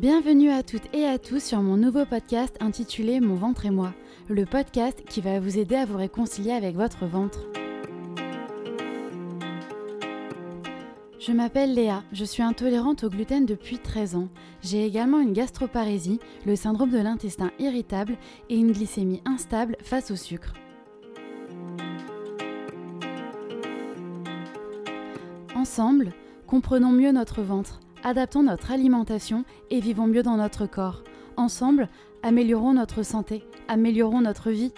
Bienvenue à toutes et à tous sur mon nouveau podcast intitulé Mon ventre et moi, le podcast qui va vous aider à vous réconcilier avec votre ventre. Je m'appelle Léa, je suis intolérante au gluten depuis 13 ans. J'ai également une gastroparésie, le syndrome de l'intestin irritable et une glycémie instable face au sucre. Ensemble, comprenons mieux notre ventre, adaptons notre alimentation et vivons mieux dans notre corps. Ensemble, améliorons notre santé, améliorons notre vie.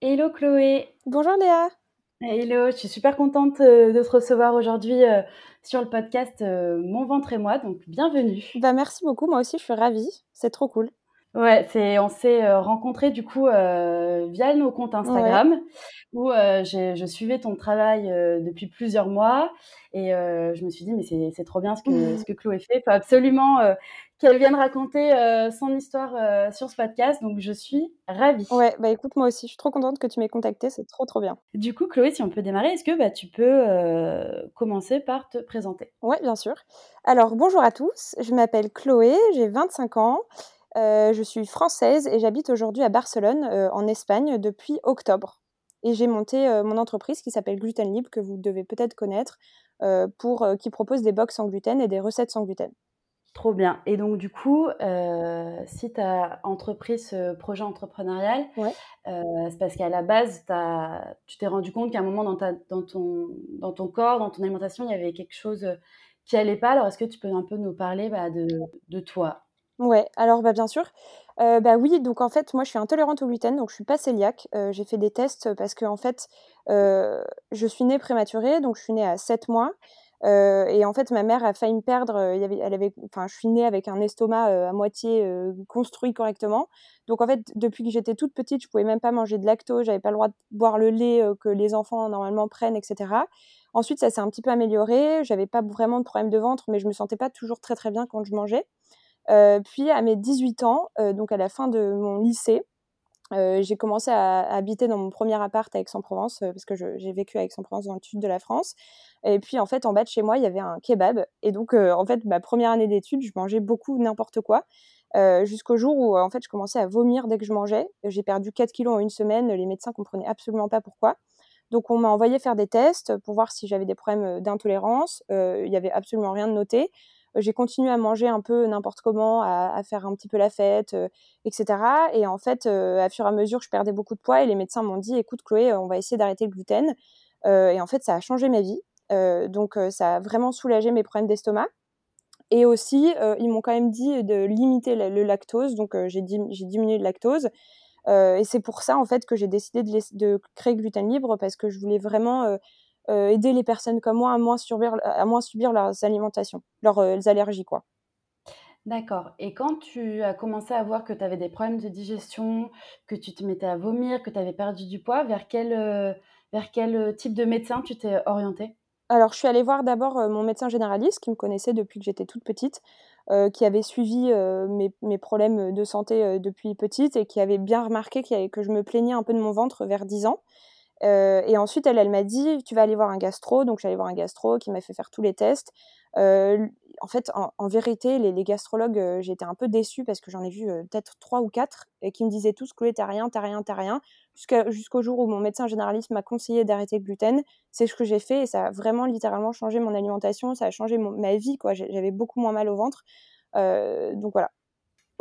Hello Chloé Bonjour Léa Hello, je suis super contente euh, de te recevoir aujourd'hui euh, sur le podcast euh, Mon ventre et moi, donc bienvenue. Bah merci beaucoup, moi aussi je suis ravie, c'est trop cool. Ouais, c'est on s'est euh, rencontrés du coup euh, via nos comptes Instagram où euh, je suivais ton travail depuis plusieurs mois et je me suis dit mais c'est trop bien ce que ce que Chloé fait. Il faut absolument qu'elle vienne raconter son histoire sur ce podcast. Donc je suis ravie. Ouais, bah écoute moi aussi, je suis trop contente que tu m'aies contactée, c'est trop trop bien. Du coup Chloé, si on peut démarrer, est-ce que bah tu peux commencer par te présenter? Ouais, bien sûr. Alors bonjour à tous, je m'appelle Chloé, j'ai 25 ans. Euh, je suis française et j'habite aujourd'hui à Barcelone, euh, en Espagne, depuis octobre. Et j'ai monté euh, mon entreprise qui s'appelle Gluten Libre, que vous devez peut-être connaître, pour, qui propose des box sans gluten et des recettes sans gluten. Trop bien. Et donc, du coup, si tu as entrepris ce projet entrepreneurial, c'est parce qu'à la base, tu t'es rendu compte qu'à un moment dans, ta, dans, ton, dans ton corps, dans ton alimentation, il y avait quelque chose qui allait pas. Alors, est-ce que tu peux un peu nous parler bah, de, de toi? Ouais, alors bah, bien sûr. bah oui, donc en fait, moi je suis intolérante au gluten, donc je suis pas cœliaque. j'ai fait des tests parce que en fait, je suis née prématurée, donc je suis née à 7 mois. et en fait, ma mère a failli me perdre. Elle avait, enfin, je suis née avec un estomac à moitié construit correctement. Donc en fait, depuis que j'étais toute petite, je pouvais même pas manger de lactose, j'avais pas le droit de boire le lait que les enfants normalement prennent, etc. Ensuite, ça s'est un petit peu amélioré. J'avais pas vraiment de problème de ventre, mais je me sentais pas toujours très très bien quand je mangeais. Euh, puis à mes 18 ans, euh, donc à la fin de mon lycée, euh, j'ai commencé à, habiter dans mon premier appart à Aix-en-Provence, parce que j'ai vécu à Aix-en-Provence dans le sud de la France. Et puis en fait, en bas de chez moi, il y avait un kebab. Et donc, en fait, ma première année d'études, je mangeais beaucoup n'importe quoi. jusqu'au jour où en fait je commençais à vomir dès que je mangeais. J'ai perdu 4 kilos en une semaine, les médecins comprenaient absolument pas pourquoi. Donc on m'a envoyé faire des tests pour voir si j'avais des problèmes d'intolérance. Il n'y avait absolument rien de noté j'ai continué à manger un peu n'importe comment, à, faire un petit peu la fête, euh, etc. Et en fait, euh, à fur et à mesure, je perdais beaucoup de poids et les médecins m'ont dit, écoute Chloé, on va essayer d'arrêter le gluten. Euh, et en fait, ça a changé ma vie. donc, ça a vraiment soulagé mes problèmes d'estomac. Et aussi, ils m'ont quand même dit de limiter le, lactose. Donc, j'ai diminué le lactose. et c'est pour ça, en fait, que j'ai décidé de, créer Gluten Libre parce que je voulais vraiment euh, aider les personnes comme moi à moins subir, à moins subir leurs alimentations, leurs euh, allergies, quoi. D'accord. Et quand tu as commencé à voir que tu avais des problèmes de digestion, que tu te mettais à vomir, que tu avais perdu du poids, vers quel, euh, vers quel type de médecin tu t'es orientée Alors, je suis allée voir d'abord mon médecin généraliste qui me connaissait depuis que j'étais toute petite, qui avait suivi mes, mes, problèmes de santé depuis petite et qui avait bien remarqué que je me plaignais un peu de mon ventre vers 10 ans. Euh, et ensuite, elle, m'a dit, tu vas aller voir un gastro. Donc, j'allais voir un gastro qui m'a fait faire tous les tests. Euh, en fait, en, vérité, les, gastrologues, euh, j'étais un peu déçue parce que j'en ai vu peut-être trois ou quatre et qui me disaient tous, Chloé, t'as rien, t'as rien, t'as rien. Jusqu'au jour où mon médecin généraliste m'a conseillé d'arrêter le gluten. C'est ce que j'ai fait et ça a vraiment littéralement changé mon alimentation. Ça a changé ma vie. J'avais beaucoup moins mal au ventre. donc voilà.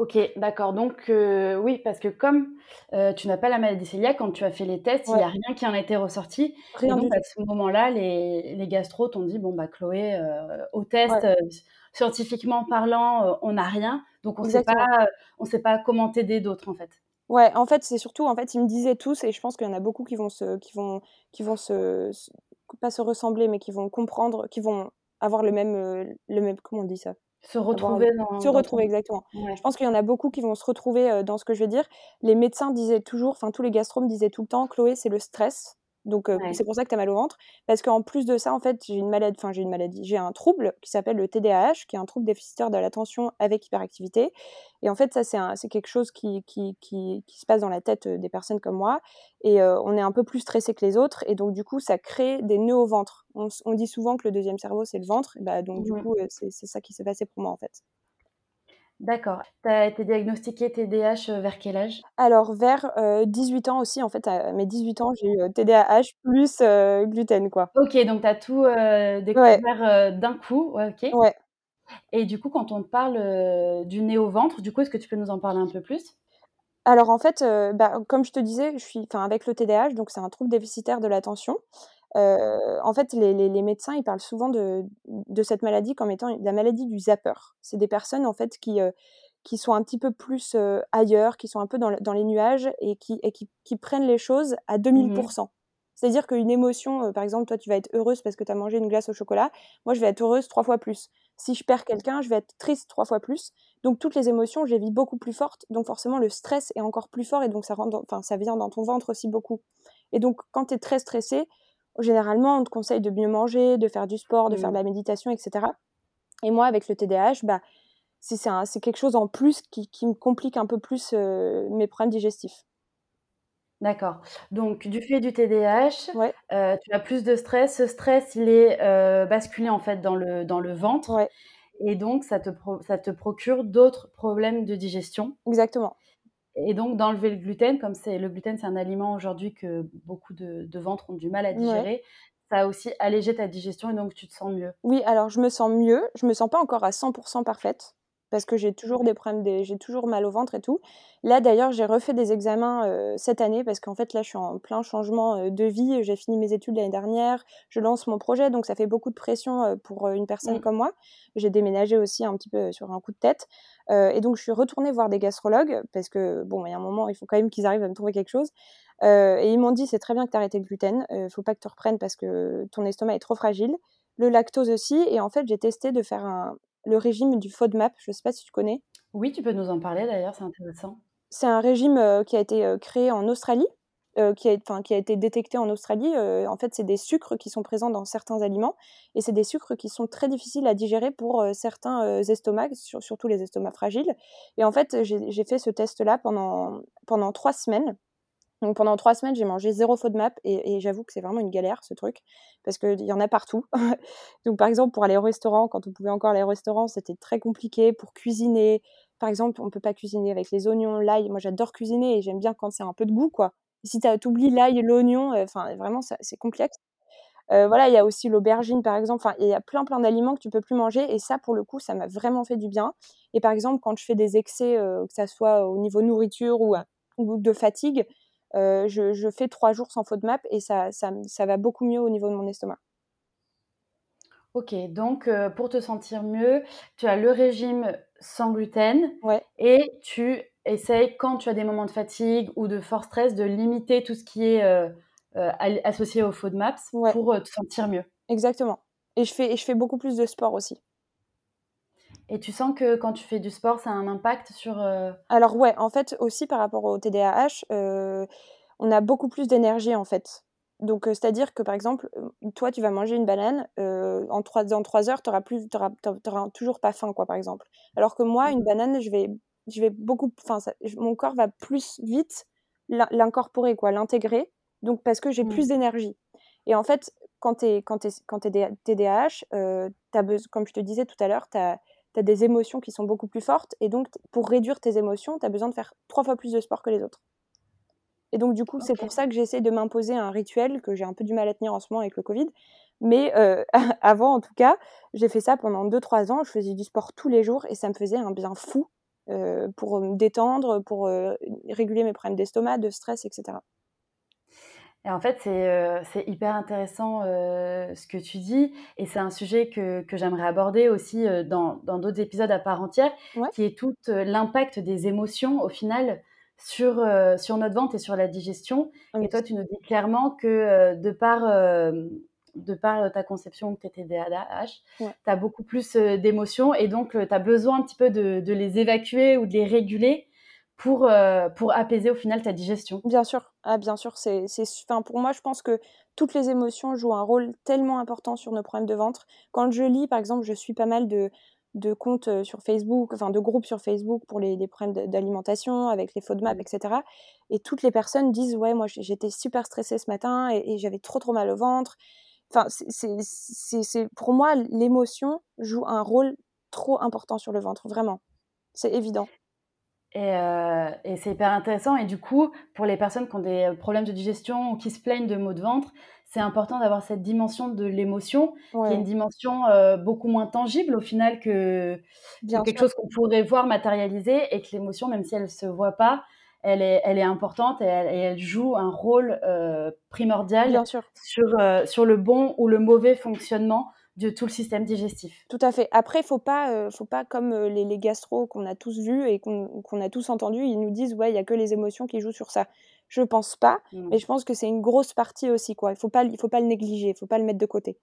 Ok, d'accord. Donc, euh, oui, parce que comme euh, tu n'as pas la maladie cœliaque, quand tu as fait les tests, il n'y a rien qui en a été ressorti. Rien et donc, à ce moment-là, les, les gastros t'ont dit Bon, bah, Chloé, euh, au test, scientifiquement parlant, on n'a rien. Donc, on ne sait pas, on sait pas comment t'aider d'autres, en fait. Ouais, en fait, c'est surtout, en fait, ils me disaient tous, et je pense qu'il y en a beaucoup qui vont se, qui vont, qui vont se, pas se ressembler, mais qui vont comprendre, qui vont avoir le même, le même, comment on dit ça? Se retrouver dans. Se retrouver, exactement. Je pense qu'il y en a beaucoup qui vont se retrouver dans ce que je vais dire. Les médecins disaient toujours, enfin, tous les gastronomes disaient tout le temps, Chloé, c'est le stress. Donc c'est pour ça que tu as mal au ventre. Parce qu'en plus de ça, en fait, j'ai une maladie, enfin j'ai une maladie, j'ai un trouble qui s'appelle le TDAH, qui est un trouble déficitaire de l'attention avec hyperactivité. Et en fait, ça, c'est quelque chose qui, qui, qui, qui, se passe dans la tête des personnes comme moi. Et on est un peu plus stressé que les autres. Et donc, du coup, ça crée des nœuds au ventre. On, dit souvent que le deuxième cerveau, c'est le ventre. Et bah, donc, du coup, c'est ça qui s'est passé pour moi, en fait. D'accord. Tu as été diagnostiqué TDAH vers quel âge? Alors, vers 18 ans aussi. En fait, à mes 18 ans, j'ai eu TDAH plus gluten, quoi. Ok, donc tu as tout découvert d'un coup. Ouais, ok. Ouais. Et du coup, quand on te parle du nez au ventre, du coup, est-ce que tu peux nous en parler un peu plus? Alors, en fait, bah, comme je te disais, je suis avec le TDAH, donc c'est un trouble déficitaire de l'attention. En fait, les, les, médecins, ils parlent souvent de, de, cette maladie comme étant la maladie du zapper. C'est des personnes, en fait, qui, qui sont un petit peu plus ailleurs, qui sont un peu dans, dans les nuages et qui, et qui, qui, prennent les choses à 2000%. Mmh C'est-à-dire qu'une émotion, par exemple, toi, tu vas être heureuse parce que tu as mangé une glace au chocolat. Moi, je vais être heureuse trois fois plus. Si je perds quelqu'un, je vais être triste trois fois plus. Donc, toutes les émotions, je les vis beaucoup plus fortes. Donc, forcément, le stress est encore plus fort et donc ça, rend enfin, ça vient dans ton ventre aussi beaucoup. Et donc, quand tu es très stressé, généralement, on te conseille de mieux manger, de faire du sport, de faire de mmh. la méditation, etc. Et moi, avec le TDAH, bah, c'est quelque chose en plus qui, me complique un peu plus euh, mes problèmes digestifs. D'accord. Donc, du fait du TDAH, euh, tu as plus de stress. Ce stress, il est euh, basculé en fait dans le, dans le ventre. Et donc, ça te, ça te procure d'autres problèmes de digestion. Exactement. Et donc, d'enlever le gluten, comme c'est le gluten, c'est un aliment aujourd'hui que beaucoup de, de ventres ont du mal à digérer, ça a aussi allégé ta digestion et donc tu te sens mieux. Oui, alors je me sens mieux. Je me sens pas encore à 100% parfaite parce que j'ai toujours des problèmes, des... j'ai toujours mal au ventre et tout. Là d'ailleurs, j'ai refait des examens euh, cette année parce qu'en fait là, je suis en plein changement euh, de vie. J'ai fini mes études l'année dernière, je lance mon projet, donc ça fait beaucoup de pression euh, pour une personne mmh. comme moi. J'ai déménagé aussi un petit peu sur un coup de tête. et donc je suis retournée voir des gastrologues parce que bon, il y a un moment, il faut quand même qu'ils arrivent à me trouver quelque chose. et ils m'ont dit c'est très bien que tu arrêté le gluten, ne faut pas que tu reprennes parce que ton estomac est trop fragile. Le lactose aussi. Et en fait, j'ai testé de faire un, le régime du FODMAP. Je ne sais pas si tu connais. Oui, tu peux nous en parler d'ailleurs, c'est intéressant. C'est un régime euh, qui a été euh, créé en Australie, euh, qui, a, qui, a, été détecté en Australie. en fait, c'est des sucres qui sont présents dans certains aliments et c'est des sucres qui sont très difficiles à digérer pour certains estomacs, surtout les estomacs fragiles. Et en fait, j'ai fait ce test-là pendant, pendant trois semaines. Donc pendant trois semaines, j'ai mangé zéro FODMAP et, et j'avoue que c'est vraiment une galère ce truc parce qu'il y en a partout. Donc par exemple, pour aller au restaurant, quand on pouvait encore aller au restaurant, c'était très compliqué. Pour cuisiner, par exemple, on ne peut pas cuisiner avec les oignons, l'ail. Moi j'adore cuisiner et j'aime bien quand c'est un peu de goût quoi. Si tu oublies l'ail l'oignon, euh, enfin vraiment c'est complexe. Euh, voilà, il y a aussi l'aubergine par exemple. Enfin, il y a plein plein d'aliments que tu peux plus manger et ça pour le coup, ça m'a vraiment fait du bien. Et par exemple, quand je fais des excès, euh, que ça soit au niveau nourriture ou, ou de fatigue, euh, je, fais trois jours sans FODMAP et ça, ça, ça, va beaucoup mieux au niveau de mon estomac. Ok, donc euh, pour te sentir mieux, tu as le régime sans gluten ouais. et tu essayes, quand tu as des moments de fatigue ou de fort stress, de limiter tout ce qui est euh, associé au FODMAP pour te sentir mieux. Exactement. Et je fais, et je fais beaucoup plus de sport aussi. Et tu sens que quand tu fais du sport, ça a un impact sur... Euh, Alors ouais, en fait aussi par rapport au TDAH, euh, on a beaucoup plus d'énergie en fait. Donc euh, c'est-à-dire que par exemple, toi tu vas manger une banane, en 3, dans 3 heures, tu n'auras toujours pas faim quoi par exemple. Alors que moi, une banane, je vais, je vais beaucoup... Enfin, mon corps va plus vite l'incorporer, quoi, l'intégrer, donc parce que j'ai plus mmh. d'énergie. Et en fait, quand tu es, quand es, quand es TDAH, as besoin, comme je te disais tout à l'heure, tu as tu as des émotions qui sont beaucoup plus fortes. Et donc, pour réduire tes émotions, tu as besoin de faire trois fois plus de sport que les autres. Et donc, du coup, c'est pour ça que j'essaie de m'imposer un rituel que j'ai un peu du mal à tenir en ce moment avec le Covid. Mais euh, avant, en tout cas, j'ai fait ça pendant 2-3 ans. Je faisais du sport tous les jours et ça me faisait un bien fou euh, pour me détendre, pour euh, réguler mes problèmes d'estomac, de stress, etc. Et en fait, c'est euh, hyper intéressant euh, ce que tu dis, et c'est un sujet que, que j'aimerais aborder aussi euh, dans d'autres épisodes à part entière, qui est tout euh, l'impact des émotions au final sur, sur notre vente et sur la digestion. Et toi, tu nous dis clairement que de par, de par ta conception que tu étais DAH, tu as beaucoup plus d'émotions, et donc tu as besoin un petit peu de, de les évacuer ou de les réguler pour, euh, pour apaiser au final ta digestion. Bien sûr, ah, bien sûr. C'est, c'est, enfin, pour moi, je pense que toutes les émotions jouent un rôle tellement important sur nos problèmes de ventre. Quand je lis, par exemple, je suis pas mal de, de comptes euh, sur Facebook, enfin de groupes sur Facebook pour les, problèmes d'alimentation, avec les FODMAP, etc. Et toutes les personnes disent Ouais, moi j'étais super stressée ce matin et, et j'avais trop trop mal au ventre. Enfin, c'est, pour moi, l'émotion joue un rôle trop important sur le ventre, vraiment. C'est évident. Euh, et, c'est hyper intéressant. Et du coup, pour les personnes qui ont des problèmes de digestion ou qui se plaignent de maux de ventre, c'est important d'avoir cette dimension de l'émotion, qui est une dimension euh, beaucoup moins tangible au final que, quelque chose qu'on pourrait voir matérialiser et que l'émotion, même si elle ne se voit pas, elle est, elle est importante et elle, joue un rôle euh, primordial Sur, sur le bon ou le mauvais fonctionnement de tout le système digestif. Tout à fait. Après, il faut pas, euh, faut pas comme euh, les, les gastro qu'on a tous vus et qu'on a tous entendus, ils nous disent ouais, il y a que les émotions qui jouent sur ça. Je pense pas, mmh. mais je pense que c'est une grosse partie aussi quoi. Il faut pas, il faut pas le négliger, il faut pas le mettre de côté.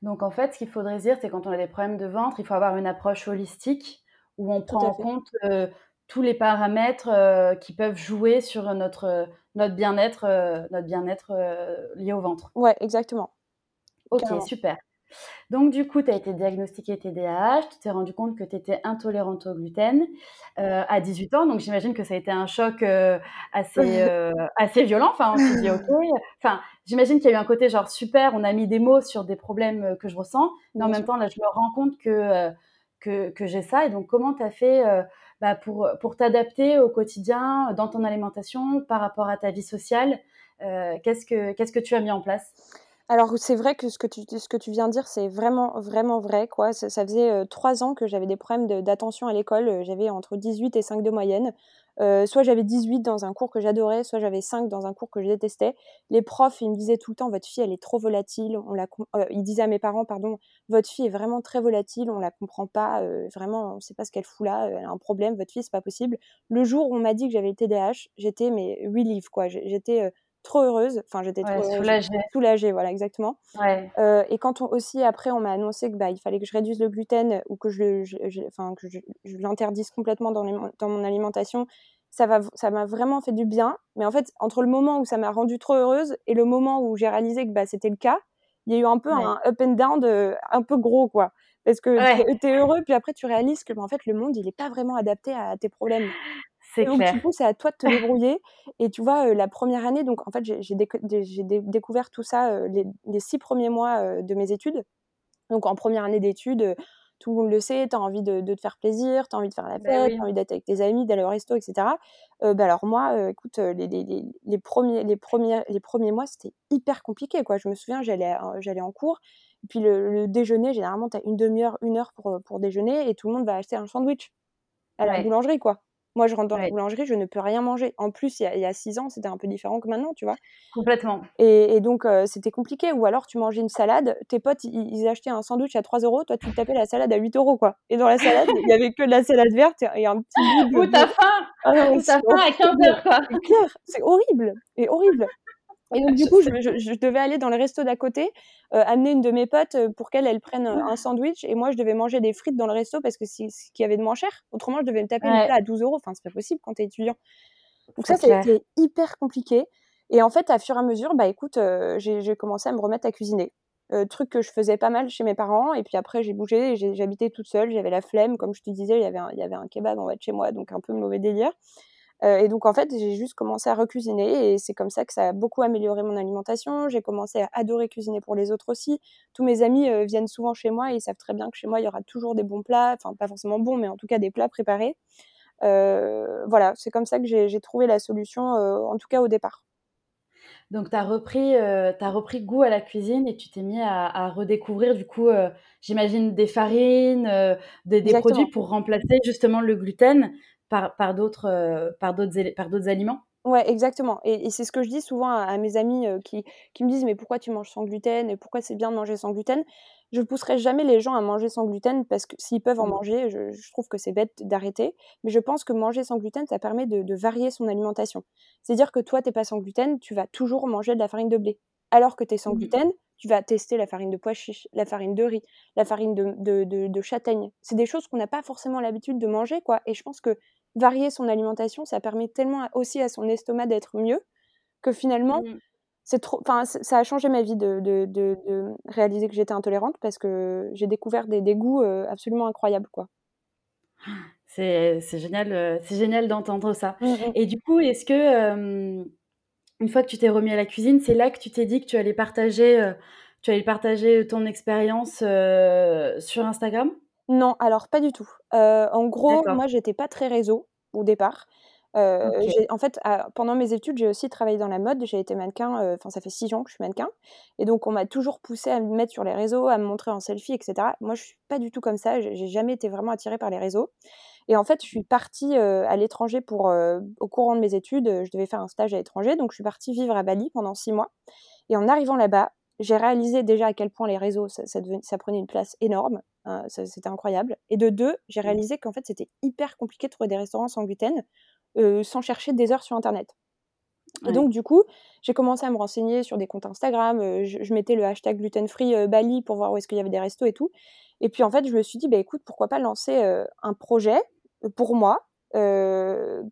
Donc en fait, ce qu'il faudrait dire, c'est quand on a des problèmes de ventre, il faut avoir une approche holistique où on prend en compte euh, tous les paramètres qui peuvent jouer sur notre notre bien-être, notre bien-être lié au ventre. Ouais, exactement. Ok, super. Donc, du coup, tu as été diagnostiquée TDAH, tu t'es rendu compte que tu étais intolérante au gluten euh, à 18 ans. Donc, j'imagine que ça a été un choc euh, assez, euh, assez violent. Enfin, on s'est dit, OK. Enfin, j'imagine qu'il y a eu un côté genre super, on a mis des mots sur des problèmes que je ressens. Mais en même temps, là, je me rends compte que, que, que j'ai ça. Et donc, comment tu as fait bah, pour, pour t'adapter au quotidien, dans ton alimentation, par rapport à ta vie sociale Qu'est-ce que Qu'est-ce que tu as mis en place? Alors c'est vrai que ce que tu, ce que tu viens de dire, c'est vraiment, vraiment vrai. Quoi. Ça, faisait trois ans que j'avais des problèmes d'attention à l'école. J'avais entre 18 et 5 de moyenne. soit j'avais 18 dans un cours que j'adorais, soit j'avais 5 dans un cours que je détestais. Les profs, ils me disaient tout le temps, votre fille, elle est trop volatile. On la, ils disaient à mes parents, pardon, votre fille est vraiment très volatile, on la comprend pas, vraiment, on sait pas ce qu'elle fout là, elle a un problème, votre fille, c'est pas possible. Le jour où on m'a dit que j'avais le TDAH, j'étais, mais quoi. J'étais trop heureuse. Enfin, j'étais trop soulagée. soulagée, voilà, exactement. Euh, et quand on, aussi, après, on m'a annoncé que bah, il fallait que je réduise le gluten ou que je, enfin, que je, l'interdise complètement dans, dans, mon alimentation, ça va, ça m'a vraiment fait du bien. Mais en fait, entre le moment où ça m'a rendue trop heureuse et le moment où j'ai réalisé que bah, c'était le cas, il y a eu un peu un up and down de, un peu gros, quoi. Parce que tu es heureux, puis après tu réalises que bah, en fait le monde il n'est pas vraiment adapté à tes problèmes. C'est clair. Du coup, c'est à toi de te débrouiller. et tu vois, la première année, donc en fait, j'ai découvert tout ça les, six premiers mois de mes études. Donc en première année d'études, tout le monde le sait, tu as envie de, te faire plaisir, tu as envie de faire la bah fête, tu as envie d'être avec tes amis, d'aller au resto, etc. bah alors moi, écoute, les, les, premiers, les, premiers, les premiers mois, c'était hyper compliqué. Quoi. Je me souviens, j'allais en cours, puis le, déjeuner, généralement, tu as une demi-heure, une heure pour, pour déjeuner, et tout le monde va acheter un sandwich à la boulangerie, quoi. Moi, je rentre dans la boulangerie, je ne peux rien manger. En plus, il y a, six ans, c'était un peu différent que maintenant, tu vois. Complètement. Et, donc, c'était compliqué. Ou alors, tu mangeais une salade, tes potes, ils, achetaient un sandwich à 3 euros, toi, tu tapais la salade à 8 euros, quoi. Et dans la salade, il n'y avait que de la salade verte et un petit bout de... Ou t'as faim ah Ou t'as faim à 15 heures, quoi. C'est horrible. Et horrible. Et donc, du coup, je, devais aller dans le resto d'à côté, euh, amener une de mes potes euh, pour qu'elle, elle prenne euh, un sandwich. Et moi, je devais manger des frites dans le resto parce que c'est ce qu'il y avait de moins cher. Autrement, je devais me taper une plat à 12 euros. Enfin, c'est pas possible quand t'es étudiant. Donc, ça, c'était hyper compliqué. Et en fait, à fur et à mesure, bah écoute, j'ai commencé à me remettre à cuisiner. truc que je faisais pas mal chez mes parents. Et puis après, j'ai bougé, j'habitais toute seule, j'avais la flemme. Comme je te disais, il y avait un, il y avait un kebab en bas de chez moi, donc un peu mauvais délire. Euh, et donc en fait, j'ai juste commencé à recuisiner et c'est comme ça que ça a beaucoup amélioré mon alimentation. J'ai commencé à adorer cuisiner pour les autres aussi. Tous mes amis euh, viennent souvent chez moi et ils savent très bien que chez moi, il y aura toujours des bons plats, enfin pas forcément bons, mais en tout cas des plats préparés. Euh, voilà, c'est comme ça que j'ai trouvé la solution, en tout cas au départ. Donc, tu as, repris, as repris goût à la cuisine et tu t'es mis à, redécouvrir, du coup, j'imagine, des farines, des, des produits pour remplacer justement le gluten par, par d'autres euh, par d'autres aliments Ouais, exactement. Et, c'est ce que je dis souvent à, mes amis euh, qui, qui, me disent mais pourquoi tu manges sans gluten et pourquoi c'est bien de manger sans gluten? Je ne pousserai jamais les gens à manger sans gluten parce que s'ils peuvent en mmh. manger, je, trouve que c'est bête d'arrêter. Mais je pense que manger sans gluten, ça permet de, varier son alimentation. C'est-à-dire que toi, tu n'es pas sans gluten, tu vas toujours manger de la farine de blé. Alors que tu es sans mmh. gluten, tu vas tester la farine de pois chiche, la farine de riz, la farine de, de, de, de châtaigne. C'est des choses qu'on n'a pas forcément l'habitude de manger, quoi. Et je pense que varier son alimentation, ça permet tellement aussi à son estomac d'être mieux que finalement, Mmh. c'est trop enfin, ça a changé ma vie de de de de réaliser que j'étais intolérante parce que j'ai découvert des des goûts, heu, absolument incroyables, quoi. C'est c'est génial, heu, c'est génial d'entendre ça Mmh mh. et du coup, est-ce que, une fois que tu t'es remis à la cuisine, c'est là que tu t'es dit que tu allais partager, heu, tu allais partager ton expérience, sur Instagram? Non, alors pas du tout. Heu, en gros, D'accord. moi, j'étais pas très réseau au départ. Heu, OK. j'ai en fait, à pendant mes études, j'ai aussi travaillé dans la mode. J'ai été mannequin, heu, enfin, ça fait 6 ans que je suis mannequin et donc on m'a toujours poussée à me mettre sur les réseaux, à me montrer en selfie et cetera. Moi, je suis pas du tout comme ça. J'ai j'ai jamais été vraiment attirée par les réseaux et en fait, je suis partie, heu, à l'étranger pour, heu, au courant de mes études, heu, je devais faire un stage à l'étranger, donc je suis partie vivre à Bali pendant 6 mois et en arrivant là-bas, j'ai réalisé déjà à quel point les réseaux, ça ça deven ça prenait une place énorme, ça c'était incroyable et de 2, j'ai Mmh. réalisé qu'en fait, c'était hyper compliqué de trouver des restaurants sans gluten, heu, sans chercher des heures sur internet et Ouais. donc du coup, j'ai commencé à me renseigner sur des comptes Instagram, heu, je je mettais le hashtag gluten free, heu, Bali pour voir où est-ce qu'il y avait des restos et tout et puis en fait, je me suis dit: «Bah, écoute, pourquoi pas lancer, heu, un projet, pour moi,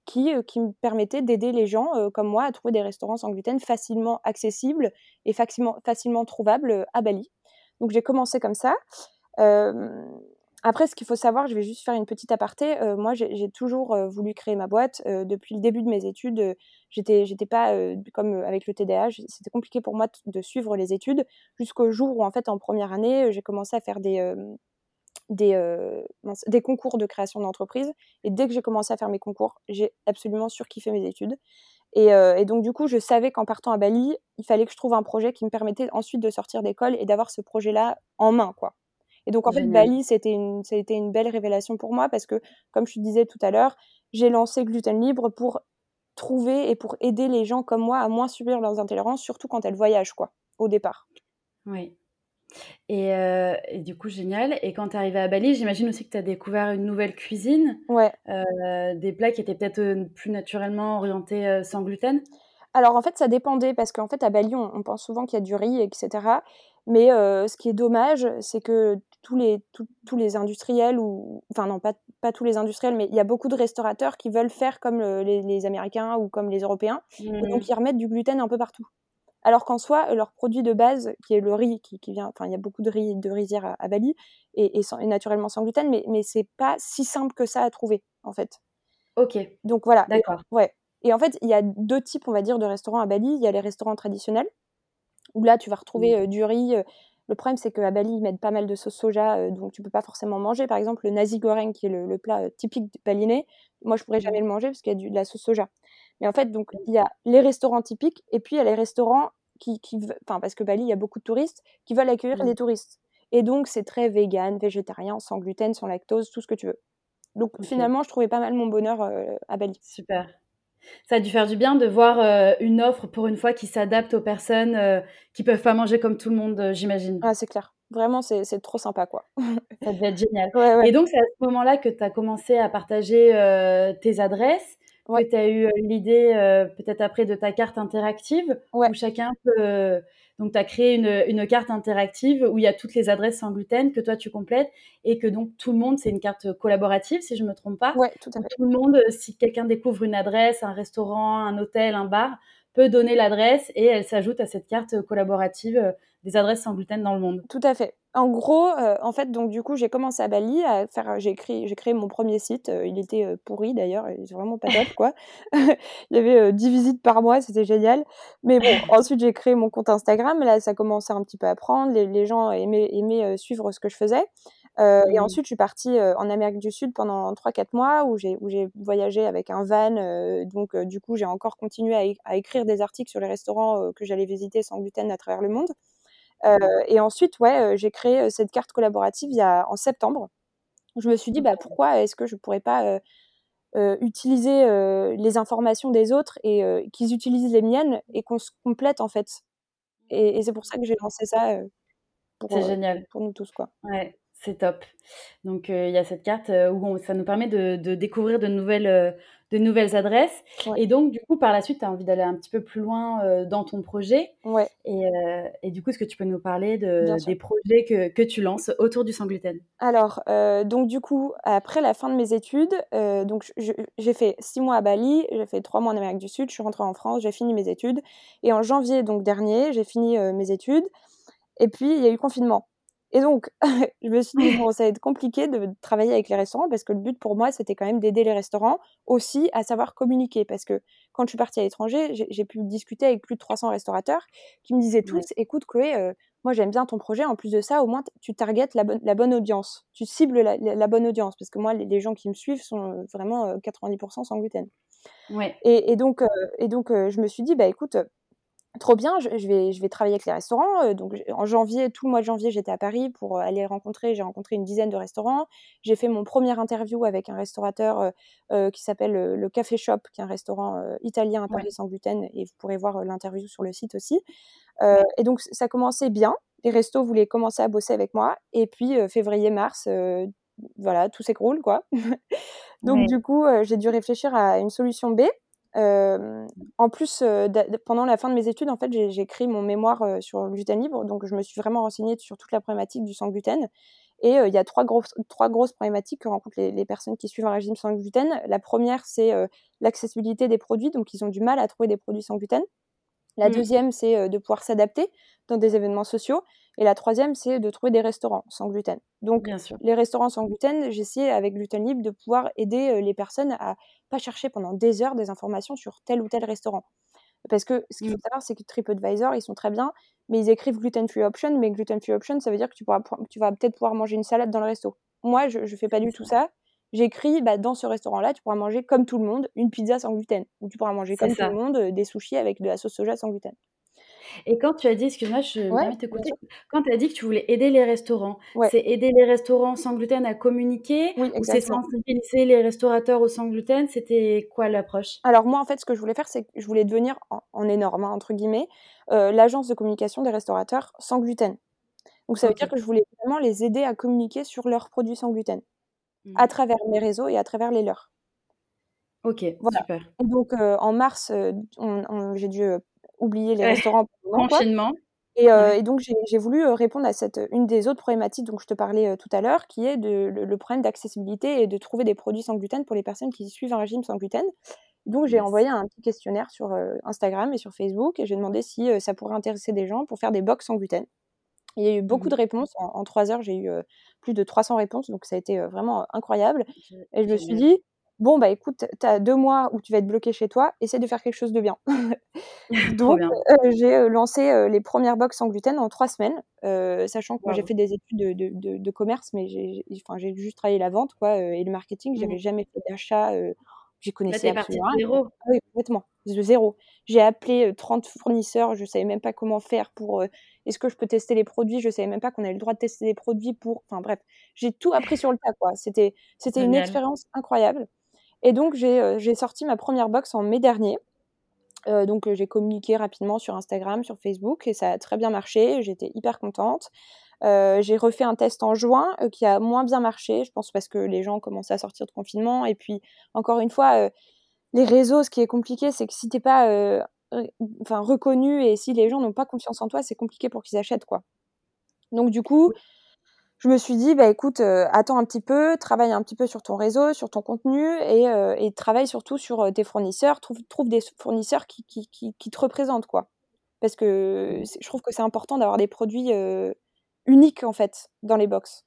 qui, heu, qui me permettait d'aider les gens, heu, comme moi à trouver des restaurants sans gluten facilement accessibles et facilement trouvables, à Bali». Donc j'ai commencé comme ça. Après ce qu'il faut savoir, je vais juste faire une petite aparté, moi j'ai toujours, voulu créer ma boîte, depuis le début de mes études, j'étais j'étais pas, comme, avec le TDAH, c'était compliqué pour moi de suivre les études jusqu'au jour où en fait en première année, j'ai commencé à faire des, des, mince, des concours de création d'entreprise et dès que j'ai commencé à faire mes concours, j'ai absolument surkiffé mes études et heu et donc du coup, je savais qu'en partant à Bali, il fallait que je trouve un projet qui me permettait ensuite de sortir d'école et d'avoir ce projet-là en main, quoi et donc en fait. Bali, c'était une ça a été une belle révélation pour moi parce que, comme je te disais tout à l'heure, j'ai lancé Gluten Libre pour trouver et pour aider les gens comme moi à moins subir leurs intolérances, surtout quand elles voyagent, quoi, au départ. Oui et heu et du coup, génial et quand tu es arrivée à Bali, j'imagine aussi que tu as découvert une nouvelle cuisine, Ouais. heu, des plats qui étaient peut-être, heu, plus naturellement orientés, sans gluten? Alors en fait, ça dépendait parce qu'en fait, à Bali, on on pense souvent qu'il y a du riz et cetera, mais ce qui est dommage, c'est que tous les tous tous les industriels ou enfin non, pas pas tous les industriels, mais il y a beaucoup de restaurateurs qui veulent faire comme, les les Américains ou comme les Européens et donc Mmh. ils remettent du gluten un peu partout. Alors qu'en soi, leur produit de base, qui est le riz, qui qui vient enfin, il y a beaucoup de riz de rizières à à Bali et et sans et naturellement sans gluten, mais mais c'est pas si simple que ça à trouver, en fait. OK, Donc voilà et d'accord. ouais et en fait, il y a 2 types, on va dire, de restaurants à Bali. Il y a les restaurants traditionnels, où là, tu vas retrouver, Mmh. heu, du riz, heu, le problème, c'est qu'à Bali, ils mettent pas mal de sauce soja, donc tu peux pas forcément manger. Par exemple, le nasi goreng, qui est le le plat, heu, typique balinais, moi, je pourrais jamais Mmh. le manger parce qu'il y a du de la sauce soja. Mais en fait, donc il y a les restaurants typiques et puis il y a les restaurants qui qui enfin, parce que Bali, il y a beaucoup de touristes qui veulent accueillir Mmh. les touristes et donc c'est très végan, végétarien, sans gluten, sans lactose, tout ce que tu veux. Donc finalement, je trouvais pas mal mon bonheur, heu, à Bali. Super. Ça a dû faire du bien de voir, heu, une offre pour une fois qui s'adapte aux personnes, heu, qui peuvent pas manger comme tout le monde, heu, j'imagine? Ah, c'est clair. Vraiment, c'est trop sympa, quoi. Ça devait être génial Ouais, ouais. et donc c'est à ce moment-là que tu as commencé à partager, tes adresses, que Ouais. tu as eu, heu, l'idée, heu, peut-être après de ta carte interactive Ouais. où chacun peut donc tu as créé une, carte interactive où il y a toutes les adresses sans gluten que toi tu complètes et que donc tout le monde c'est une carte, collaborative si je me trompe pas? Ouais, tout à fait. tout le monde, si quelqu'un découvre une adresse, un restaurant, un hôtel, un bar, peut donner l'adresse et elle s'ajoute à cette carte, collaborative, des adresses sans gluten dans le monde. Tout à fait. En gros, heu, en fait, donc du coup, j'ai commencé à Bali à faire, heu, j'ai créé j'ai créé mon 1er site, heu, il était, pourri d'ailleurs, il était vraiment pas top, quoi. Il y avait, heu, 10 visites par mois, c'était génial. Mais bon, ensuite j'ai créé mon compte Instagram, là, ça commençait un petit peu à prendre, les les gens aimaient suivre ce que je faisais, et Mmh. ensuite je suis partie, en Amérique du Sud pendant 3-4 mois où j'ai où j'ai voyagé avec un van, donc du coup, j'ai encore continué à écrire des articles sur les restaurants, que j'allais visiter sans gluten à travers le monde. Et ensuite, ouais, heu, j'ai créé, heu, cette carte collaborative il y a en septembre. Je me suis dit: «Bah, pourquoi est-ce que je pourrais pas, utiliser, les informations des autres et qu'ils utilisent les miennes et qu'on se complète, en fait?» et et c'est pour ça que j'ai lancé ça, pour, génial. pour nous tous, quoi. Ouais, c'est top. Donc il y a cette carte, où on ça nous permet de de découvrir de nouvelles, de nouvelles adresses. Et donc, du coup, par la suite, tu as envie d'aller un petit peu plus loin euh, dans ton projet. Ouais. Et, euh, et, du coup, est-ce que tu peux nous parler de, des projets que, que, tu lances autour du sans gluten Alors, euh, donc du coup, après la fin de mes études, donc j'ai fait six mois à Bali, j'ai fait trois mois en Amérique du Sud, je suis rentrée en France, j'ai fini mes études. Et en janvier donc dernier, j'ai fini mes études. Et puis, il y a eu confinement. Et donc, je me suis dit, bon, ça va être compliqué de travailler avec les restaurants parce que le but pour moi, c'était quand même d'aider les restaurants aussi à savoir communiquer. Parce que quand je suis partie à l'étranger, j'ai pu discuter avec plus de 300 restaurateurs qui me disaient tous, écoute Chloé, euh, moi j'aime bien ton projet, en plus de ça, au moins tu targetes la, bonne, la bonne audience, tu cibles la, bonne audience. Parce que moi, les, gens qui me suivent sont euh, vraiment 90% euh, sans gluten. Ouais. Et, donc, et donc je me suis dit, bah écoute, trop bien, je, vais, je vais travailler avec les restaurants. Euh, donc en janvier, tout le mois de janvier, j'étais à Paris pour euh, aller rencontrer, j'ai rencontré une dizaine de restaurants. J'ai fait mon premier interview avec un restaurateur euh, qui s'appelle le Café Shop, qui est un restaurant italien à Paris sans gluten, et vous pourrez voir l'interview sur le site aussi. Et donc ça commençait bien, les restos voulaient commencer à bosser avec moi, et puis février-mars, voilà, tout s'écroule quoi. donc du coup, j'ai dû réfléchir à une solution B en plus, pendant la fin de mes études, en fait, j'ai écrit mon mémoire sur le gluten libre, donc je me suis vraiment renseignée sur toute la problématique du sans gluten. Et il y a trois, trois grosses problématiques que rencontrent les, les, personnes qui suivent un régime sans gluten. La première, c'est l'accessibilité des produits, donc ils ont du mal à trouver des produits sans gluten. La mmh. deuxième, c'est de pouvoir s'adapter dans des événements sociaux. Et la troisième, c'est de trouver des restaurants sans gluten. Donc, les restaurants sans gluten, j'essaie avec Gluten Libre de pouvoir aider les personnes à pas chercher pendant des heures des informations sur tel ou tel restaurant. Parce que ce qu'il faut mmh. savoir, c'est que TripAdvisor, ils sont très bien, mais ils écrivent gluten free option, mais gluten free option, ça veut dire que tu, pourras, tu vas peut-être pouvoir manger une salade dans le resto. Moi, je ne fais pas du tout ça. J'écris, bah, dans ce restaurant-là, tu pourras manger comme tout le monde une pizza sans gluten. Ou tu pourras manger comme tout le monde des sushis avec de la sauce soja sans gluten. Et quand tu as dit, excuse-moi, je ouais, t'écouter, quand tu as dit que tu voulais aider les restaurants, c'est aider les restaurants sans gluten à communiquer ou c'est sensibiliser les restaurateurs au sans gluten? C'était quoi l'approche? Alors moi, en fait, ce que je voulais faire, c'est que je voulais devenir, en, énorme, hein, entre guillemets, euh, l'agence de communication des restaurateurs sans gluten. Donc ça veut dire que je voulais vraiment les aider à communiquer sur leurs produits sans gluten, mmh. à travers mes réseaux et à travers les leurs. Ok, super. Et donc euh, en mars, euh, j'ai dû oublier les restaurants Confinement. Et, euh, et, donc, j'ai voulu euh, répondre à cette, une des autres problématiques dont je te parlais euh, tout à l'heure, qui est de, le, problème d'accessibilité et de trouver des produits sans gluten pour les personnes qui suivent un régime sans gluten. Donc, j'ai envoyé un petit questionnaire sur Instagram et sur Facebook et j'ai demandé si ça pourrait intéresser des gens pour faire des box sans gluten. Il y a eu beaucoup mmh de réponses. En, trois heures, j'ai eu plus de 300 réponses, donc ça a été vraiment incroyable. Et je me suis dit, bon, bah écoute, tu as deux mois où tu vas être bloqué chez toi, essaie de faire quelque chose de bien. Donc, euh, j'ai euh, lancé euh, les premières box sans gluten en trois semaines, sachant que moi j'ai fait des études de, de, commerce, mais j'ai juste travaillé la vente quoi, et le marketing. J'avais mmh. jamais fait d'achat. J'y connaissais absolument rien. Zéro. Ah oui, complètement. De zéro. J'ai appelé 30 fournisseurs, je savais même pas comment faire pour. Est-ce que je peux tester les produits Je savais même pas qu'on avait le droit de tester les produits pour. Enfin bref, j'ai tout appris sur le tas quoi. C'était c'était une expérience incroyable. Et donc, j'ai sorti ma première box en mai dernier. donc, j'ai communiqué rapidement sur Instagram, sur Facebook, et ça a très bien marché. J'étais hyper contente. j'ai refait un test en juin qui a moins bien marché, je pense parce que les gens commençaient à sortir de confinement. Et puis, encore une fois, les réseaux, ce qui est compliqué, c'est que si t'es pas enfin, reconnu et si les gens n'ont pas confiance en toi, c'est compliqué pour qu'ils achètent, quoi. Donc, du coup, je me suis dit, bah écoute, euh, attends un petit peu, travaille un petit peu sur ton réseau, sur ton contenu et, euh, et travaille surtout sur euh, tes fournisseurs. Trouve, trouve des fournisseurs qui, qui, qui, qui, te représentent, quoi. Parce que je trouve que c'est important d'avoir des produits uniques, en fait, dans les box.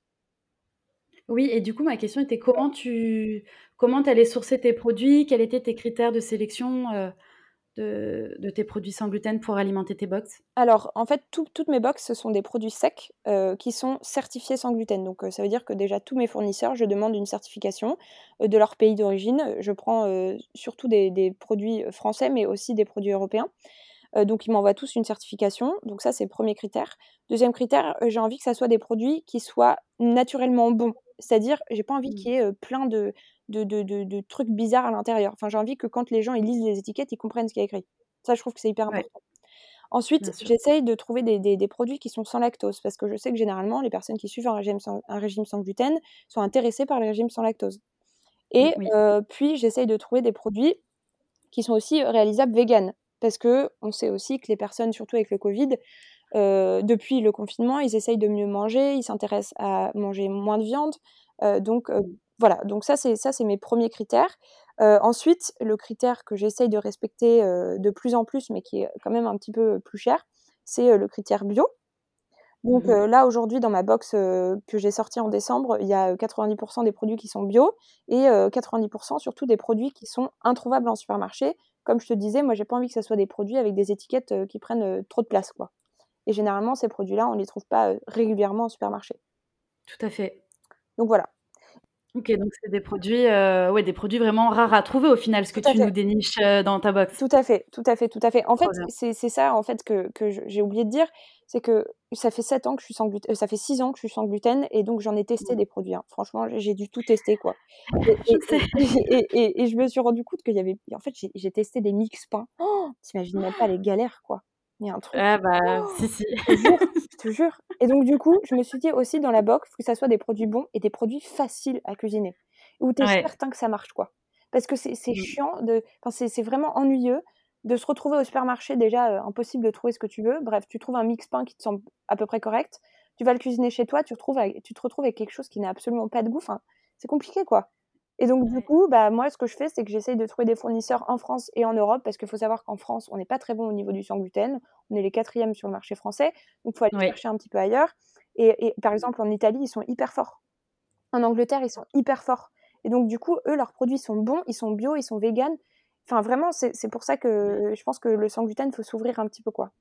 Oui, et du coup, ma question était comment tu comment allais sourcer tes produits? Quels étaient tes critères de sélection de, tes produits sans gluten pour alimenter tes box? Alors, en fait, toutes mes box, ce sont des produits secs euh, qui sont certifiés sans gluten. Donc, euh, ça veut dire que déjà, tous mes fournisseurs, je demande une certification euh, de leur pays d'origine. Je prends surtout des, produits français, mais aussi des produits européens. donc, ils m'envoient tous une certification. Donc, ça, c'est le premier critère. Deuxième critère, j'ai envie que ça soit des produits qui soient naturellement bons. C'est-à-dire, j'ai pas envie mmh. qu'il y ait plein de, de, trucs bizarres à l'intérieur. Enfin, j'ai envie que quand les gens ils lisent les étiquettes, ils comprennent ce qui est écrit. Ça, je trouve que c'est hyper important. Ensuite, j'essaye de trouver des, produits qui sont sans lactose, parce que je sais que généralement, les personnes qui suivent un régime sans, un régime sans gluten sont intéressées par le régime sans lactose. Et puis, j'essaye de trouver des produits qui sont aussi réalisables vegan. Parce que on sait aussi que les personnes, surtout avec le Covid, depuis le confinement, ils essayent de mieux manger, ils s'intéressent à manger moins de viande. donc voilà, donc ça c'est ça c'est mes premiers critères. ensuite, le critère que j'essaye de respecter de plus en plus, mais qui est quand même un petit peu plus cher, c'est le critère bio. Donc mmh là, aujourd'hui, dans ma box que j'ai sortie en décembre, il y a 90% des produits qui sont bio et 90% surtout des produits qui sont introuvables en supermarché. Comme je te disais, moi, j'ai pas envie que ce soit des produits avec des étiquettes qui prennent trop de place, quoi. Et généralement, ces produits-là, on ne les trouve pas régulièrement en supermarché. Tout à fait. Donc voilà. OK, donc c'est des produits, euh, ouais, des produits vraiment rares à trouver au final, ce que tu nous déniches, euh, dans ta box? Tout à fait, tout à fait, tout à fait. En fait, c'est c'est ça, en fait, que que j'ai oublié de dire, c'est que ça fait 7 ans que je suis sans gluten euh, ça fait 6 ans que je suis sans gluten et donc j'en ai testé mmh. des produits, hein. Franchement, j'ai dû tout tester, quoi. Et je me suis rendu compte qu'il y avait en fait, j'ai testé des mix pains. Oh, tu imagines même pas les galères, quoi. Il y a un truc. Ah bah, si, si. Je te jure, je te jure. Et donc, du coup, je me suis dit aussi dans la box que ça soit des produits bons et des produits faciles à cuisiner. Où tu es certain que ça marche, quoi. Parce que c'est mmh. chiant, de... enfin, c'est vraiment ennuyeux de se retrouver au supermarché, déjà euh, impossible de trouver ce que tu veux. Bref, tu trouves un mix pain qui te semble à peu près correct. Tu vas le cuisiner chez toi, tu, retrouves tu te retrouves avec quelque chose qui n'a absolument pas de goût. Enfin, c'est compliqué, quoi. Et donc, du coup, bah, moi, ce que je fais, c'est que j'essaye de trouver des fournisseurs en France et en Europe, parce qu'il faut savoir qu'en France, on n'est pas très bon au niveau du sans gluten. On est les quatrièmes sur le marché français, donc il faut aller chercher un petit peu ailleurs. Et, par exemple, en Italie, ils sont hyper forts. En Angleterre, ils sont hyper forts. Et donc, du coup, eux, leurs produits sont bons, ils sont bio, ils sont vegan. Enfin, vraiment, c'est pour ça que je pense que le sans gluten, il faut s'ouvrir un petit peu, quoi.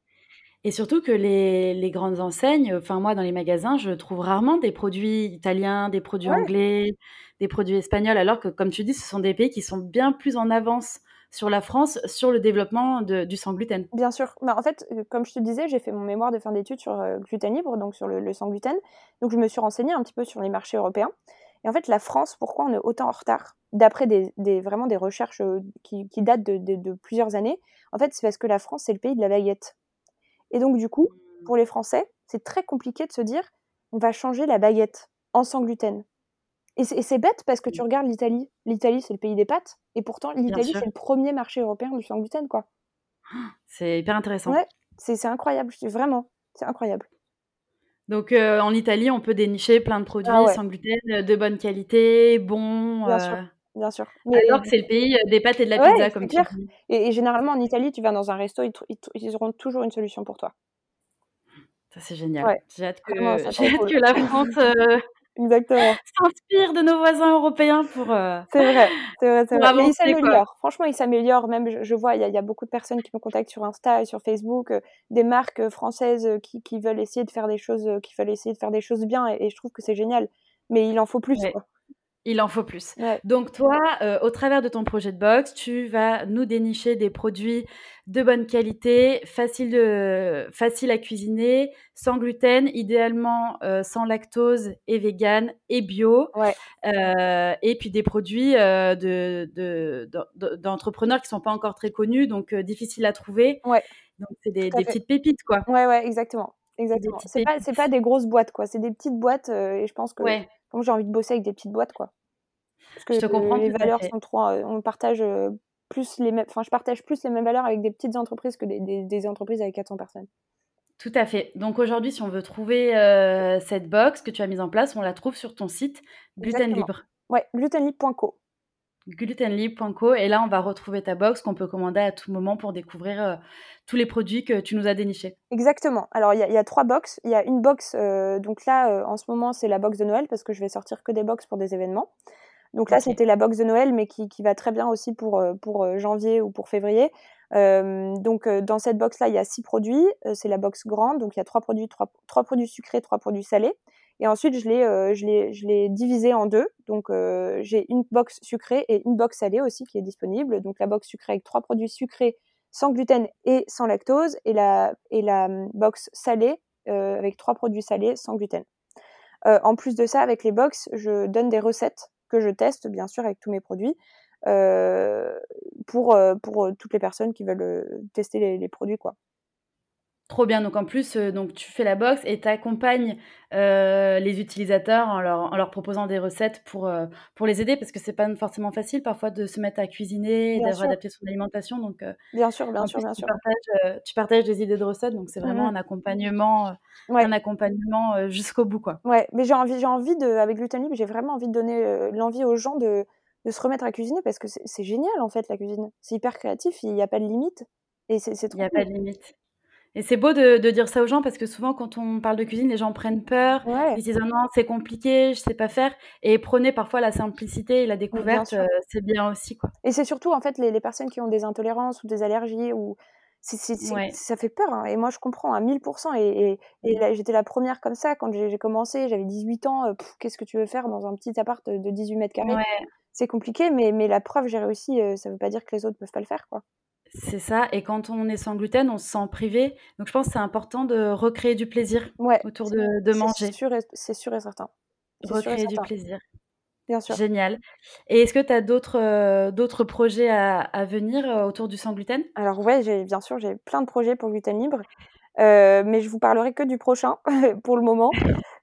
Et surtout que les, les, grandes enseignes, enfin moi dans les magasins, je trouve rarement des produits italiens, des produits anglais, des produits espagnols, alors que comme tu dis, ce sont des pays qui sont bien plus en avance sur la France sur le développement de, du sans gluten. Bien sûr. Bah, en fait, euh, comme je te disais, j'ai fait mon mémoire de fin d'études sur euh, gluten libre, donc sur le, le, sans gluten. Donc je me suis renseignée un petit peu sur les marchés européens. Et en fait, la France, pourquoi on est autant en retard? D'après des, des, vraiment des recherches euh, qui, qui datent de, de, de, plusieurs années, en fait, c'est parce que la France, c'est le pays de la baguette. Et donc, du coup, pour les Français, c'est très compliqué de se dire on va changer la baguette en sans gluten. Et c'est bête parce que tu mmh. regardes l'Italie. L'Italie, c'est le pays des pâtes. Et pourtant, l'Italie, c'est le premier marché européen du sans gluten, quoi. C'est hyper intéressant. Ouais, c'est incroyable. Vraiment, c'est incroyable. Donc, euh, en Italie, on peut dénicher plein de produits ah sans gluten, euh, de bonne qualité, bons. Bien sûr. Euh, bien sûr. Alors que c'est le pays des pâtes et de la pizza, comme tu dis. Et, généralement, en Italie, tu vas dans un resto, ils, auront toujours une solution pour toi. Ça, c'est génial. J'ai hâte, que, que la France Exactement. s'inspire de nos voisins européens pour. C'est vrai, c'est vrai, c'est vrai. Mais ils s'améliorent. Franchement, ils s'améliorent. Même, je, vois, il y, a beaucoup de personnes qui me contactent sur Insta et sur Facebook, des marques françaises qui, qui, veulent essayer de faire des choses, qui veulent essayer de faire des choses bien, et, je trouve que c'est génial. Mais il en faut plus. Quoi. Il en faut plus. Donc toi, euh, au travers de ton projet de box, tu vas nous dénicher des produits de bonne qualité, faciles de, facile à cuisiner, sans gluten, idéalement euh, sans lactose et vegan et bio. Euh, et puis des produits de, d'entrepreneurs qui sont pas encore très connus, donc difficiles à trouver. Ouais. Donc c'est des, petites pépites, quoi. Ouais, ouais, exactement. Exactement. C'est pas, pas des grosses boîtes, quoi. C'est des petites boîtes et je pense que j'ai envie de bosser avec des petites boîtes, quoi. Parce que je te comprends les valeurs sont trop. Euh, on partage euh, plus les mêmes. Enfin, je partage plus les mêmes valeurs avec des petites entreprises que des, des, entreprises avec 400 personnes. Tout à fait. Donc aujourd'hui, si on veut trouver euh, cette box que tu as mise en place, on la trouve sur ton site Gluten Libre. Ouais, glutenlibre.co glutenlibre.co et là on va retrouver ta box qu'on peut commander à tout moment pour découvrir euh, tous les produits que tu nous as dénichés. Exactement. Alors il y, a trois box. Il y a une box, euh, donc là euh, en ce moment c'est la box de Noël parce que je vais sortir que des box pour des événements. Donc là c'était la box de Noël mais qui, qui, va très bien aussi pour, pour janvier ou pour février. donc dans cette box là il y a six produits. c'est la box grande donc il y a trois produits, trois, trois produits sucrés, trois produits salés. Et ensuite, je l'ai, euh, je l'ai, divisé en deux. Donc, euh, j'ai une box sucrée et une box salée aussi qui est disponible. Donc, la box sucrée avec trois produits sucrés sans gluten et sans lactose, et la, hum, box salée euh, avec trois produits salés sans gluten. en plus de ça, avec les box, je donne des recettes que je teste, bien sûr, avec tous mes produits, pour, pour toutes les personnes qui veulent tester les, les produits, quoi. Trop bien. Donc en plus, euh, donc tu fais la boxe et tu accompagnes euh, les utilisateurs en leur, en leur, proposant des recettes pour, euh, pour les aider parce que c'est pas forcément facile parfois de se mettre à cuisiner, d'adapter son alimentation. Donc bien sûr, bien sûr, bien tu sûr. Partages, tu partages des idées de recettes, donc c'est vraiment mmh un accompagnement, un accompagnement jusqu'au bout, quoi. Ouais, mais j'ai envie, j'ai envie de, avec Gluten Libre, j'ai vraiment envie de donner l'envie aux gens de, de se remettre à cuisiner parce que c'est génial en fait la cuisine. C'est hyper créatif, il n'y a pas de limite et c'est trop. Il n'y a pas de limite. Et c'est beau de, de, dire ça aux gens parce que souvent, quand on parle de cuisine, les gens prennent peur. Ils disent ah non, c'est compliqué, je sais pas faire. Et prenez parfois la simplicité et la découverte, euh, c'est bien aussi. Quoi. Et c'est surtout en fait les, les, personnes qui ont des intolérances ou des allergies ou. ça fait peur. Hein. Et moi, je comprends à 1000%. Et, et, et j'étais la première comme ça quand j'ai commencé. J'avais 18 ans. Euh, qu'est-ce que tu veux faire dans un petit appart de 18 mètres carrés? C'est compliqué, mais, mais la preuve, j'ai réussi. Euh, ça veut pas dire que les autres peuvent pas le faire. quoi. C'est ça. Et quand on est sans gluten, on se sent privé. Donc, je pense que c'est important de recréer du plaisir autour de, de manger. C'est sûr, et certain. Recréer du plaisir. Bien sûr. Génial. Et est-ce que tu as d'autres euh, projets à, venir euh, autour du sans gluten? Alors, ouais, bien sûr, j'ai plein de projets pour gluten libre. Euh, mais je vous parlerai que du prochain pour le moment.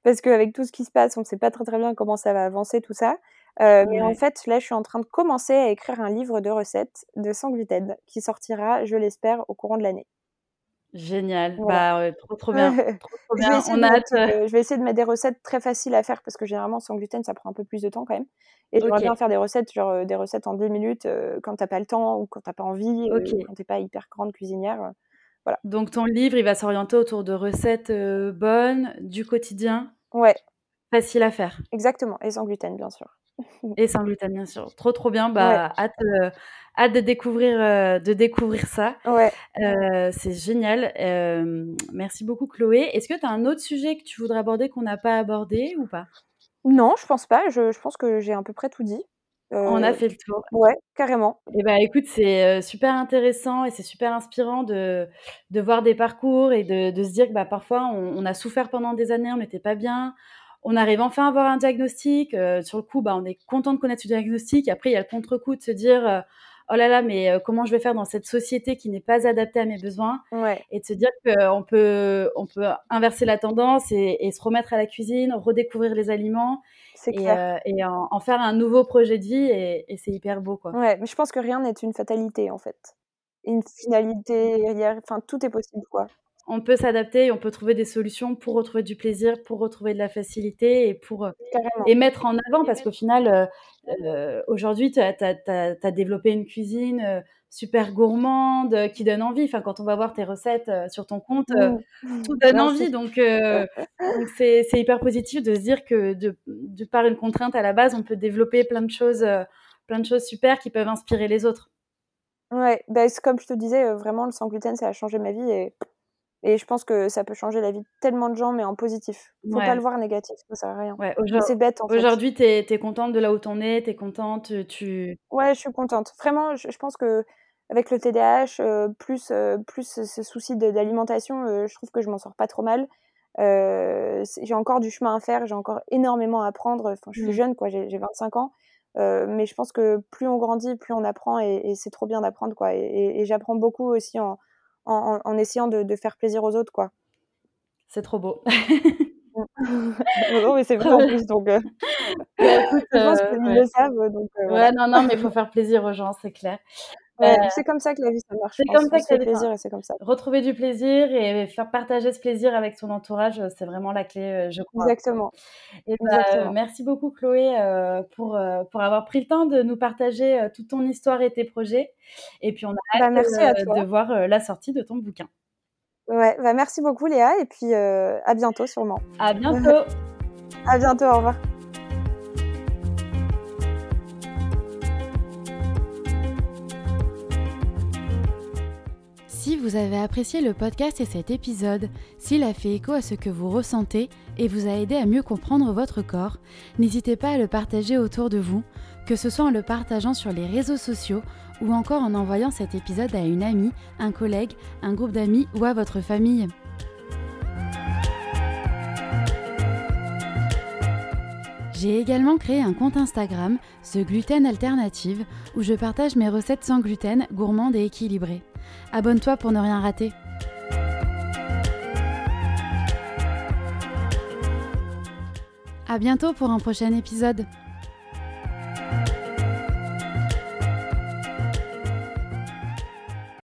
parce qu'avec tout ce qui se passe, on ne sait pas très très bien comment ça va avancer tout ça. Euh, mais en fait, là, je suis en train de commencer à écrire un livre de recettes de sans gluten qui sortira, je l'espère, au courant de l'année. Génial, bah, trop trop bien, trop, bien. On a hâte. Euh, je vais essayer de mettre des recettes très faciles à faire parce que généralement sans gluten ça prend un peu plus de temps quand même. Et j'aimerais bien faire des recettes genre euh, des recettes en 10 minutes quand t'as pas le temps ou quand t'as pas envie, okay. quand t'es pas hyper grande cuisinière. voilà. Donc ton livre il va s'orienter autour de recettes bonnes du quotidien. Ouais. Facile à faire. Exactement et sans gluten bien sûr. Et sans gluten, bien sûr. Trop, trop bien. Bah, hâte, euh, hâte de découvrir, euh, de découvrir ça. Ouais. Euh, c'est génial. merci beaucoup, Chloé. Est-ce que tu as un autre sujet que tu voudrais aborder qu'on n'a pas abordé ou pas? Non, je pense pas. Je, je pense que j'ai à peu près tout dit. On a fait le tour. Ouais, carrément. Et bah écoute, c'est super intéressant et c'est super inspirant de, de voir des parcours et de, de se dire que bah, parfois on, on a souffert pendant des années, on n'était pas bien, on arrive enfin à avoir un diagnostic. Euh, sur le coup, bah, on est content de connaître ce diagnostic. Après, il y a le contre-coup de se dire euh, oh là là, mais euh, comment je vais faire dans cette société qui n'est pas adaptée à mes besoins? Et de se dire qu'on peut, on peut inverser la tendance et, se remettre à la cuisine, redécouvrir les aliments. Et, et en, faire un nouveau projet de vie et, c'est hyper beau quoi. Ouais, mais je pense que rien n'est une fatalité en fait. Une finalité, enfin tout est possible quoi on peut s'adapter on peut trouver des solutions pour retrouver du plaisir, pour retrouver de la facilité et pour euh, et mettre en avant parce qu'au final, euh, euh, aujourd'hui, tu as, développé une cuisine super gourmande qui donne envie. Enfin, quand on va voir tes recettes sur ton compte, mmh. tout donne envie. Donc, c'est hyper positif de se dire que de, par une contrainte à la base, on peut développer plein de choses, plein de choses super qui peuvent inspirer les autres. Ouais, bah, comme je te disais, vraiment, le sans gluten, ça a changé ma vie et et je pense que ça peut changer la vie de tellement de gens, mais en positif. Faut pas le voir négatif, ça sert à rien. Ouais, c'est bête en fait. Aujourd'hui, tu es, contente de là où t'en es, tu es contente, tu... Ouais, je suis contente. Vraiment, je, pense que avec le TDAH, euh, plus, euh, plus ce souci d'alimentation, euh, je trouve que je m'en sors pas trop mal. j'ai encore du chemin à faire, j'ai encore énormément à apprendre. Enfin, je suis mmh. jeune, quoi, j'ai 25 ans. mais je pense que plus on grandit, plus on apprend et, c'est trop bien d'apprendre, quoi. Et, et j'apprends beaucoup aussi en, en, essayant de, faire plaisir aux autres, quoi. C'est trop beau. non, mais c'est vrai en plus, donc. Euh, bah, écoute, je pense qu'ils euh, le savent, donc. Euh, ouais, non, non, mais il faut faire plaisir aux gens, c'est clair. C'est comme ça que la vie ça marche. C'est comme ça que fait plaisir et c'est comme ça. Retrouver du plaisir et faire partager ce plaisir avec son entourage, c'est vraiment la clé, je crois. Exactement. Et bah, merci beaucoup Chloé pour pour avoir pris le temps de nous partager toute ton histoire et tes projets. Et puis on a bah, hâte merci à de voir la sortie de ton bouquin. Ouais, bah merci beaucoup Léa et puis à bientôt sûrement. À bientôt. à bientôt, au revoir. Si vous avez apprécié le podcast et cet épisode, s'il a fait écho à ce que vous ressentez et vous a aidé à mieux comprendre votre corps, n'hésitez pas à le partager autour de vous, que ce soit en le partageant sur les réseaux sociaux ou encore en envoyant cet épisode à une amie, un collègue, un groupe d'amis ou à votre famille. J'ai également créé un compte Instagram, ce Gluten Alternative, où je partage mes recettes sans gluten, gourmandes et équilibrées. Abonne-toi pour ne rien rater. À bientôt pour un prochain épisode.